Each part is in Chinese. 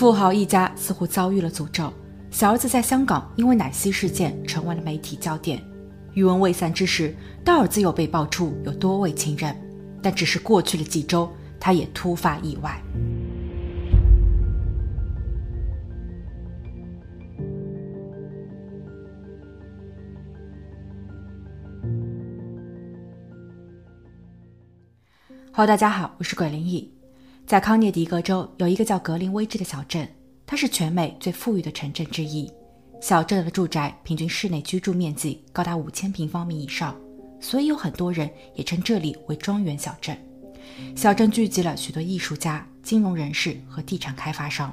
富豪一家似乎遭遇了诅咒，小儿子在香港因为奶昔事件成为了媒体焦点。余文未散之时，大儿子又被爆出有多位情人，但只是过去了几周，他也突发意外。Hello，大家好，我是鬼灵异。在康涅狄格州有一个叫格林威治的小镇，它是全美最富裕的城镇之一。小镇的住宅平均室内居住面积高达五千平方米以上，所以有很多人也称这里为庄园小镇。小镇聚集了许多艺术家、金融人士和地产开发商。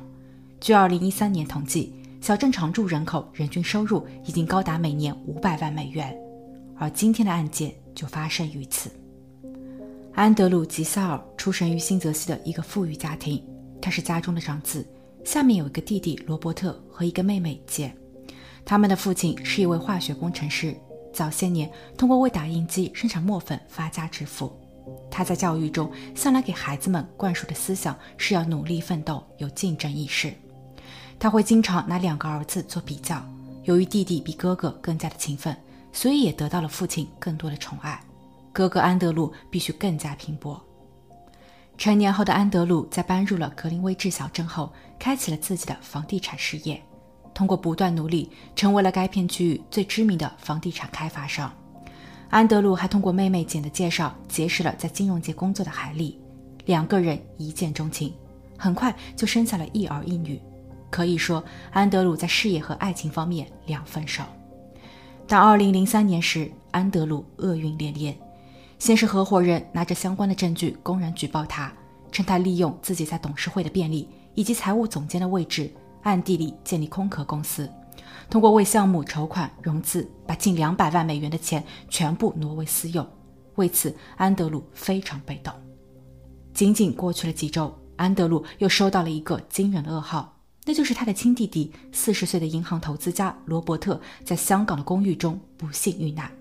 据2013年统计，小镇常住人口人均收入已经高达每年五百万美元。而今天的案件就发生于此。安德鲁·吉萨尔出生于新泽西的一个富裕家庭，他是家中的长子，下面有一个弟弟罗伯特和一个妹妹简。他们的父亲是一位化学工程师，早些年通过为打印机生产墨粉发家致富。他在教育中向来给孩子们灌输的思想是要努力奋斗，有竞争意识。他会经常拿两个儿子做比较，由于弟弟比哥哥更加的勤奋，所以也得到了父亲更多的宠爱。哥哥安德鲁必须更加拼搏。成年后的安德鲁在搬入了格林威治小镇后，开启了自己的房地产事业。通过不断努力，成为了该片区域最知名的房地产开发商。安德鲁还通过妹妹简的介绍，结识了在金融界工作的海莉，两个人一见钟情，很快就生下了一儿一女。可以说，安德鲁在事业和爱情方面两分手。但2003年时，安德鲁厄运连连。先是合伙人拿着相关的证据公然举报他，称他利用自己在董事会的便利以及财务总监的位置，暗地里建立空壳公司，通过为项目筹款融资，把近两百万美元的钱全部挪为私用。为此，安德鲁非常被动。仅仅过去了几周，安德鲁又收到了一个惊人的噩耗，那就是他的亲弟弟四十岁的银行投资家罗伯特在香港的公寓中不幸遇难。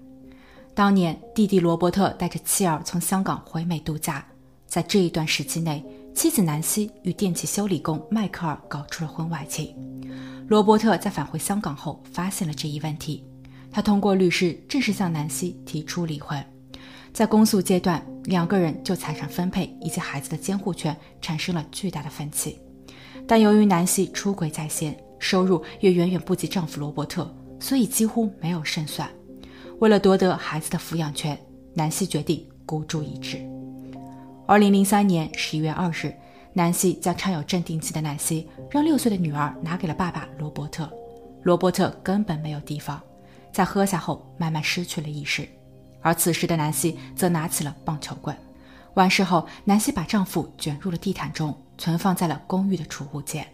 当年，弟弟罗伯特带着妻儿从香港回美度假，在这一段时期内，妻子南希与电器修理工迈克尔搞出了婚外情。罗伯特在返回香港后发现了这一问题，他通过律师正式向南希提出离婚。在公诉阶段，两个人就财产分配以及孩子的监护权产生了巨大的分歧。但由于南希出轨在先，收入也远远不及丈夫罗伯特，所以几乎没有胜算。为了夺得孩子的抚养权，南希决定孤注一掷。二零零三年十一月二日，南希将插有镇定剂的奶昔让六岁的女儿拿给了爸爸罗伯特。罗伯特根本没有提防，在喝下后慢慢失去了意识。而此时的南希则拿起了棒球棍。完事后，南希把丈夫卷入了地毯中，存放在了公寓的储物间。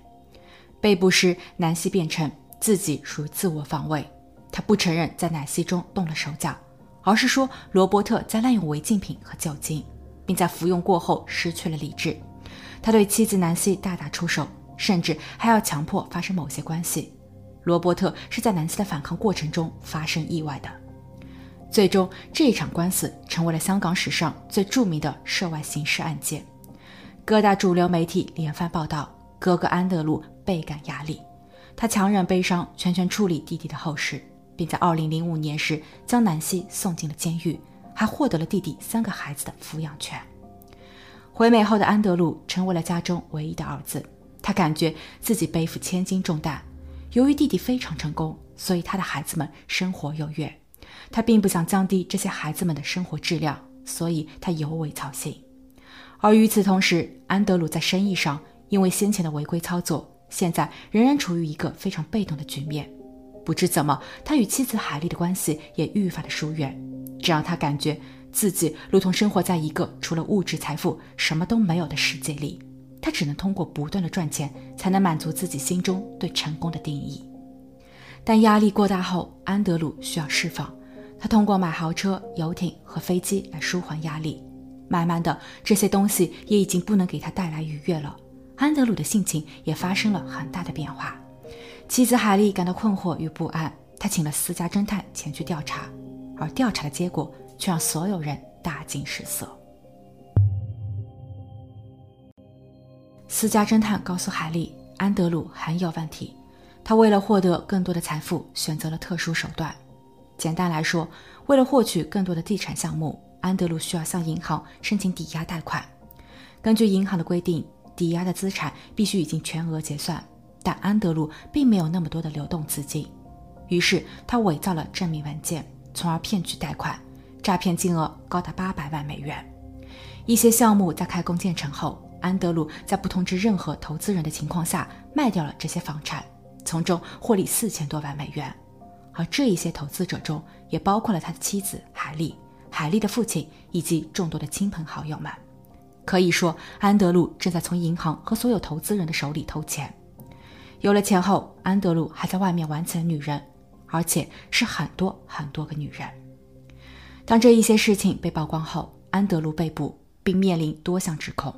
被捕时，南希辩称自己属于自我防卫。他不承认在奶昔中动了手脚，而是说罗伯特在滥用违禁品和酒精，并在服用过后失去了理智。他对妻子南希大打出手，甚至还要强迫发生某些关系。罗伯特是在南希的反抗过程中发生意外的。最终，这一场官司成为了香港史上最著名的涉外刑事案件。各大主流媒体连番报道，哥哥安德鲁倍感压力，他强忍悲伤，全权处理弟弟的后事。并在2005年时将南希送进了监狱，还获得了弟弟三个孩子的抚养权。回美后的安德鲁成为了家中唯一的儿子，他感觉自己背负千斤重担。由于弟弟非常成功，所以他的孩子们生活优越。他并不想降低这些孩子们的生活质量，所以他尤为操心。而与此同时，安德鲁在生意上因为先前的违规操作，现在仍然处于一个非常被动的局面。不知怎么，他与妻子海莉的关系也愈发的疏远，这让他感觉自己如同生活在一个除了物质财富什么都没有的世界里。他只能通过不断的赚钱，才能满足自己心中对成功的定义。但压力过大后，安德鲁需要释放，他通过买豪车、游艇和飞机来舒缓压力。慢慢的，这些东西也已经不能给他带来愉悦了。安德鲁的性情也发生了很大的变化。妻子海莉感到困惑与不安，她请了私家侦探前去调查，而调查的结果却让所有人大惊失色。私家侦探告诉海莉，安德鲁很有问题。他为了获得更多的财富，选择了特殊手段。简单来说，为了获取更多的地产项目，安德鲁需要向银行申请抵押贷款。根据银行的规定，抵押的资产必须已经全额结算，但安德鲁并没有那么多的流动资金，于是他伪造了证明文件，从而骗取贷款，诈骗金额高达八百万美元。一些项目在开工建成后，安德鲁在不通知任何投资人的情况下卖掉了这些房产。从中获利四千多万美元，而这一些投资者中也包括了他的妻子海莉、海莉的父亲以及众多的亲朋好友们。可以说，安德鲁正在从银行和所有投资人的手里偷钱。有了钱后，安德鲁还在外面玩起了女人，而且是很多很多个女人。当这一些事情被曝光后，安德鲁被捕，并面临多项指控。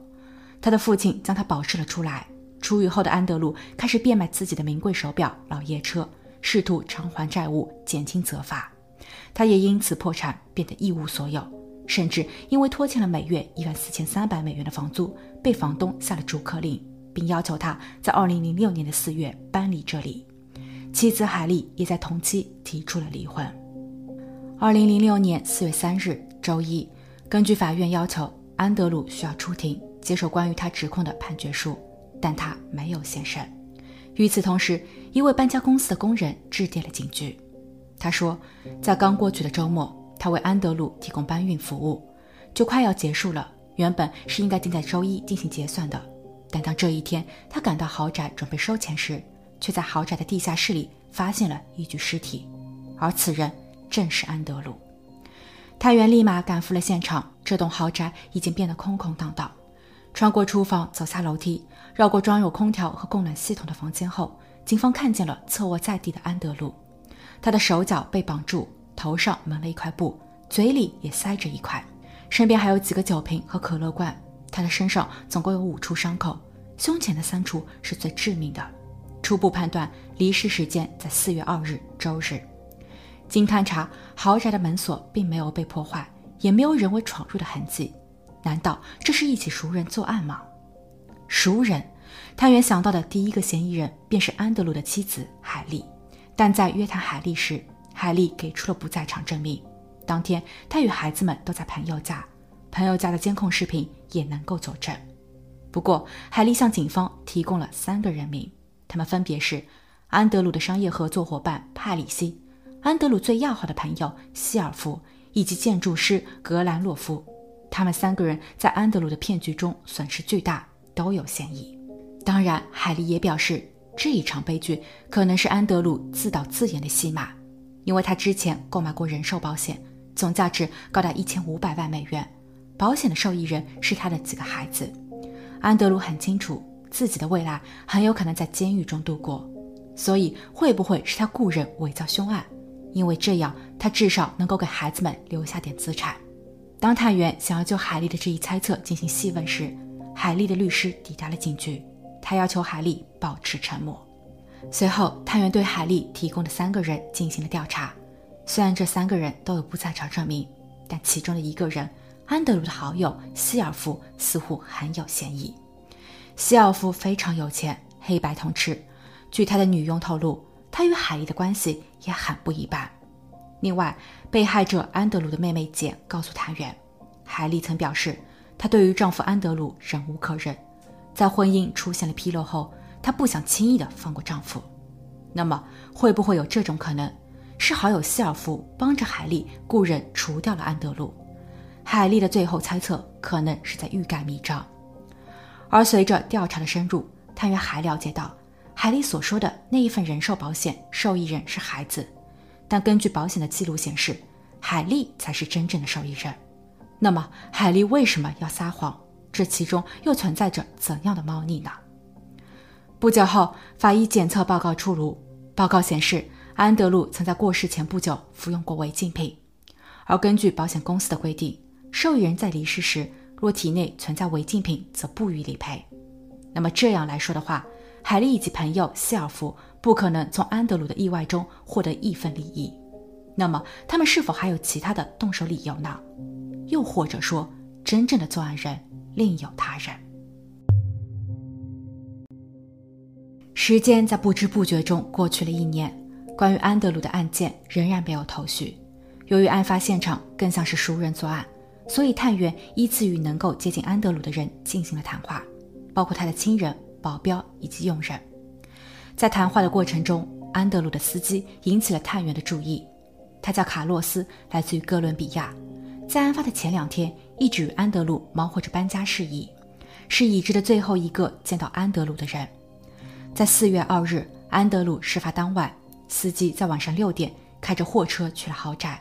他的父亲将他保释了出来。出狱后的安德鲁开始变卖自己的名贵手表、老爷车，试图偿还债务，减轻责罚。他也因此破产，变得一无所有，甚至因为拖欠了每月一万四千三百美元的房租，被房东下了逐客令，并要求他在二零零六年的四月搬离这里。妻子海莉也在同期提出了离婚。二零零六年四月三日周一，根据法院要求，安德鲁需要出庭接受关于他指控的判决书。但他没有现身。与此同时，一位搬家公司的工人致电了警局。他说，在刚过去的周末，他为安德鲁提供搬运服务，就快要结束了。原本是应该定在周一进行结算的，但当这一天他赶到豪宅准备收钱时，却在豪宅的地下室里发现了一具尸体，而此人正是安德鲁。探员立马赶赴了现场，这栋豪宅已经变得空空荡荡。穿过厨房，走下楼梯，绕过装有空调和供暖系统的房间后，警方看见了侧卧在地的安德鲁。他的手脚被绑住，头上蒙了一块布，嘴里也塞着一块，身边还有几个酒瓶和可乐罐。他的身上总共有五处伤口，胸前的三处是最致命的。初步判断离世时间在四月二日周日。经勘查，豪宅的门锁并没有被破坏，也没有人为闯入的痕迹。难道这是一起熟人作案吗？熟人，探员想到的第一个嫌疑人便是安德鲁的妻子海莉。但在约谈海莉时，海莉给出了不在场证明。当天，她与孩子们都在朋友家，朋友家的监控视频也能够佐证。不过，海莉向警方提供了三个人名，他们分别是安德鲁的商业合作伙伴帕里西、安德鲁最要好的朋友希尔夫以及建筑师格兰洛夫。他们三个人在安德鲁的骗局中损失巨大，都有嫌疑。当然，海莉也表示，这一场悲剧可能是安德鲁自导自演的戏码，因为他之前购买过人寿保险，总价值高达一千五百万美元，保险的受益人是他的几个孩子。安德鲁很清楚自己的未来很有可能在监狱中度过，所以会不会是他雇人伪造凶案？因为这样，他至少能够给孩子们留下点资产。当探员想要就海莉的这一猜测进行细问时，海莉的律师抵达了警局，他要求海莉保持沉默。随后，探员对海莉提供的三个人进行了调查。虽然这三个人都有不在场证明，但其中的一个人，安德鲁的好友希尔夫，似乎很有嫌疑。希尔夫非常有钱，黑白通吃。据他的女佣透露，他与海莉的关系也很不一般。另外，被害者安德鲁的妹妹简告诉探员，海莉曾表示，她对于丈夫安德鲁忍无可忍，在婚姻出现了纰漏后，她不想轻易的放过丈夫。那么，会不会有这种可能，是好友希尔夫帮着海莉雇人除掉了安德鲁？海莉的最后猜测可能是在欲盖弥彰。而随着调查的深入，探员还了解到，海莉所说的那一份人寿保险受益人是孩子。但根据保险的记录显示，海莉才是真正的受益人。那么，海莉为什么要撒谎？这其中又存在着怎样的猫腻呢？不久后，法医检测报告出炉，报告显示，安德鲁曾在过世前不久服用过违禁品。而根据保险公司的规定，受益人在离世时若体内存在违禁品，则不予理赔。那么这样来说的话，海莉以及朋友希尔夫。不可能从安德鲁的意外中获得一分利益，那么他们是否还有其他的动手理由呢？又或者说，真正的作案人另有他人？时间在不知不觉中过去了一年，关于安德鲁的案件仍然没有头绪。由于案发现场更像是熟人作案，所以探员依次与能够接近安德鲁的人进行了谈话，包括他的亲人、保镖以及佣人。在谈话的过程中，安德鲁的司机引起了探员的注意。他叫卡洛斯，来自于哥伦比亚，在案发的前两天一直与安德鲁忙活着搬家事宜，是已知的最后一个见到安德鲁的人。在四月二日，安德鲁事发当晚，司机在晚上六点开着货车去了豪宅，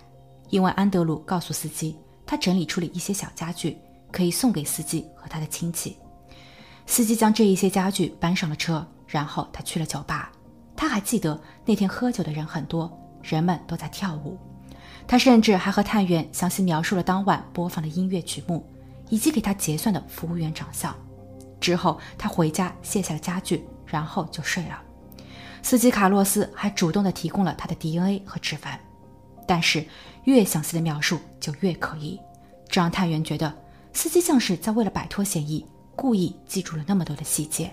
因为安德鲁告诉司机，他整理出了一些小家具，可以送给司机和他的亲戚。司机将这一些家具搬上了车，然后他去了酒吧。他还记得那天喝酒的人很多。人们都在跳舞，他甚至还和探员详细描述了当晚播放的音乐曲目，以及给他结算的服务员长相。之后，他回家卸下了家具，然后就睡了。司机卡洛斯还主动地提供了他的 DNA 和指纹，但是越详细的描述就越可疑，这让探员觉得司机像是在为了摆脱嫌疑，故意记住了那么多的细节。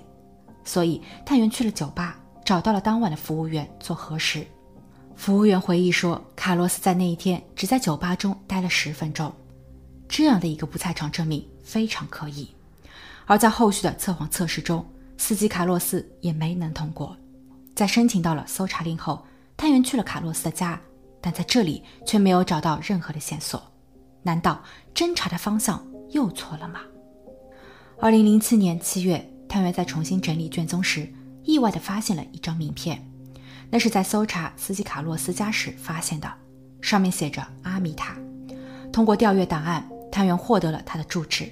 所以，探员去了酒吧，找到了当晚的服务员做核实。服务员回忆说，卡洛斯在那一天只在酒吧中待了十分钟，这样的一个不在场证明非常可疑。而在后续的测谎测试中，司机卡洛斯也没能通过。在申请到了搜查令后，探员去了卡洛斯的家，但在这里却没有找到任何的线索。难道侦查的方向又错了吗？二零零七年七月，探员在重新整理卷宗时，意外地发现了一张名片。那是在搜查司机卡洛斯家时发现的，上面写着阿米塔。通过调阅档案，探员获得了他的住址。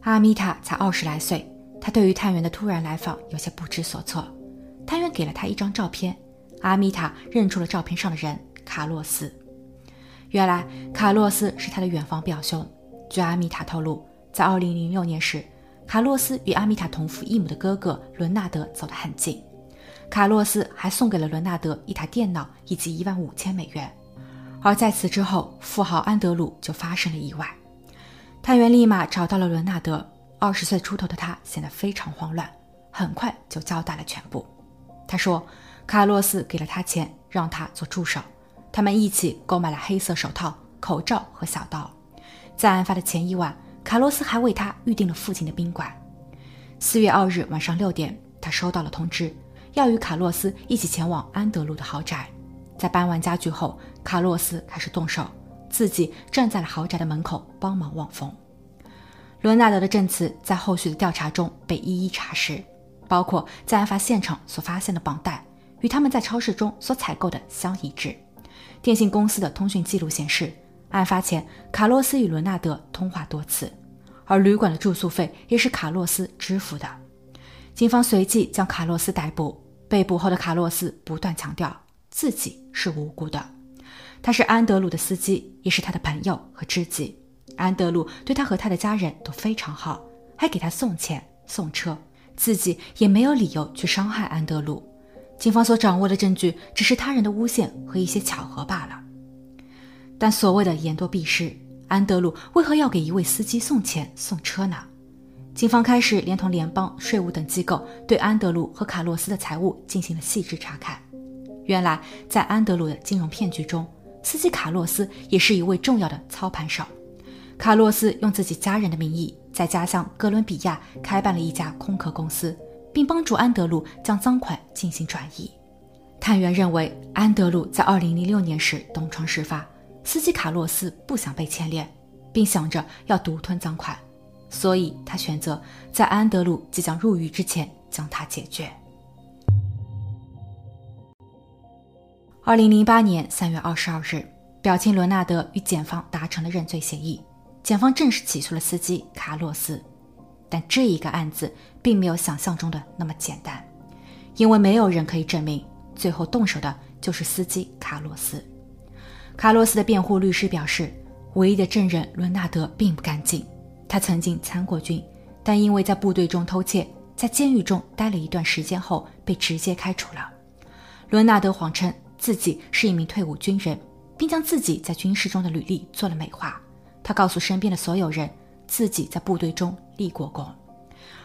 阿米塔才二十来岁，他对于探员的突然来访有些不知所措。探员给了他一张照片，阿米塔认出了照片上的人卡洛斯。原来卡洛斯是他的远房表兄。据阿米塔透露，在2006年时，卡洛斯与阿米塔同父异母的哥哥伦纳德走得很近。卡洛斯还送给了伦纳德一台电脑以及一万五千美元，而在此之后，富豪安德鲁就发生了意外。探员立马找到了伦纳德，二十岁出头的他显得非常慌乱，很快就交代了全部。他说，卡洛斯给了他钱，让他做助手，他们一起购买了黑色手套、口罩和小刀。在案发的前一晚，卡洛斯还为他预定了附近的宾馆。四月二日晚上六点，他收到了通知。要与卡洛斯一起前往安德鲁的豪宅，在搬完家具后，卡洛斯开始动手，自己站在了豪宅的门口帮忙望风。伦纳德的证词在后续的调查中被一一查实，包括在案发现场所发现的绑带与他们在超市中所采购的相一致。电信公司的通讯记录显示，案发前卡洛斯与伦纳德通话多次，而旅馆的住宿费也是卡洛斯支付的。警方随即将卡洛斯逮捕。被捕后的卡洛斯不断强调自己是无辜的，他是安德鲁的司机，也是他的朋友和知己。安德鲁对他和他的家人都非常好，还给他送钱送车，自己也没有理由去伤害安德鲁。警方所掌握的证据只是他人的诬陷和一些巧合罢了。但所谓的言多必失，安德鲁为何要给一位司机送钱送车呢？警方开始连同联邦税务等机构对安德鲁和卡洛斯的财务进行了细致查看。原来，在安德鲁的金融骗局中，司机卡洛斯也是一位重要的操盘手。卡洛斯用自己家人的名义，在家乡哥伦比亚开办了一家空壳公司，并帮助安德鲁将赃款进行转移。探员认为，安德鲁在2006年时东窗事发，司机卡洛斯不想被牵连，并想着要独吞赃款。所以他选择在安德鲁即将入狱之前将他解决。二零零八年三月二十二日，表亲伦纳德与检方达成了认罪协议，检方正式起诉了司机卡洛斯。但这一个案子并没有想象中的那么简单，因为没有人可以证明最后动手的就是司机卡洛斯。卡洛斯的辩护律师表示，唯一的证人伦纳德并不干净。他曾经参过军，但因为在部队中偷窃，在监狱中待了一段时间后被直接开除了。伦纳德谎称自己是一名退伍军人，并将自己在军事中的履历做了美化。他告诉身边的所有人，自己在部队中立过功，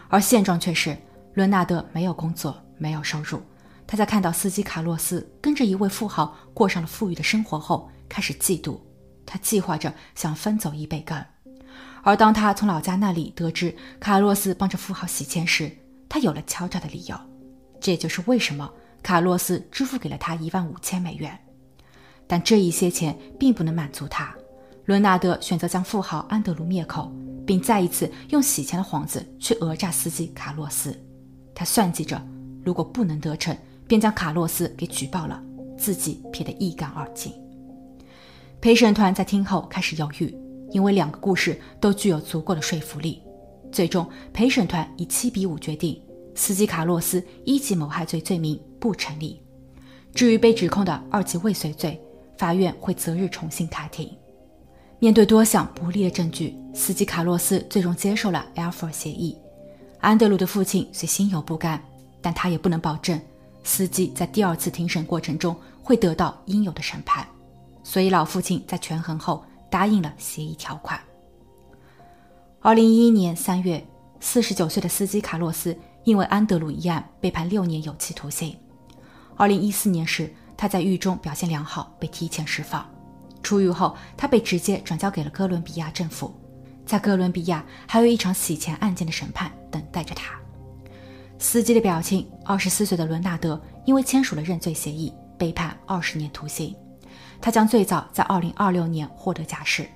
而现状却是伦纳德没有工作，没有收入。他在看到司机卡洛斯跟着一位富豪过上了富裕的生活后，开始嫉妒。他计划着想分走一杯羹。而当他从老家那里得知卡洛斯帮着富豪洗钱时，他有了敲诈的理由。这也就是为什么卡洛斯支付给了他一万五千美元。但这一些钱并不能满足他。伦纳德选择将富豪安德鲁灭口，并再一次用洗钱的幌子去讹诈司机卡洛斯。他算计着，如果不能得逞。便将卡洛斯给举报了，自己撇得一干二净。陪审团在听后开始犹豫，因为两个故事都具有足够的说服力。最终，陪审团以七比五决定，司机卡洛斯一级谋害罪罪名不成立。至于被指控的二级未遂罪，法院会择日重新开庭。面对多项不利的证据，司机卡洛斯最终接受了 a l f o r 协议。安德鲁的父亲虽心有不甘，但他也不能保证。司机在第二次庭审过程中会得到应有的审判，所以老父亲在权衡后答应了协议条款。二零一一年三月，四十九岁的司机卡洛斯因为安德鲁一案被判六年有期徒刑。二零一四年时，他在狱中表现良好，被提前释放。出狱后，他被直接转交给了哥伦比亚政府，在哥伦比亚还有一场洗钱案件的审判等待着他。司机的表情。二十四岁的伦纳德因为签署了认罪协议，被判二十年徒刑。他将最早在二零二六年获得假释，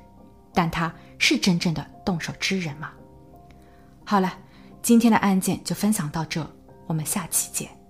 但他是真正的动手之人吗？好了，今天的案件就分享到这，我们下期见。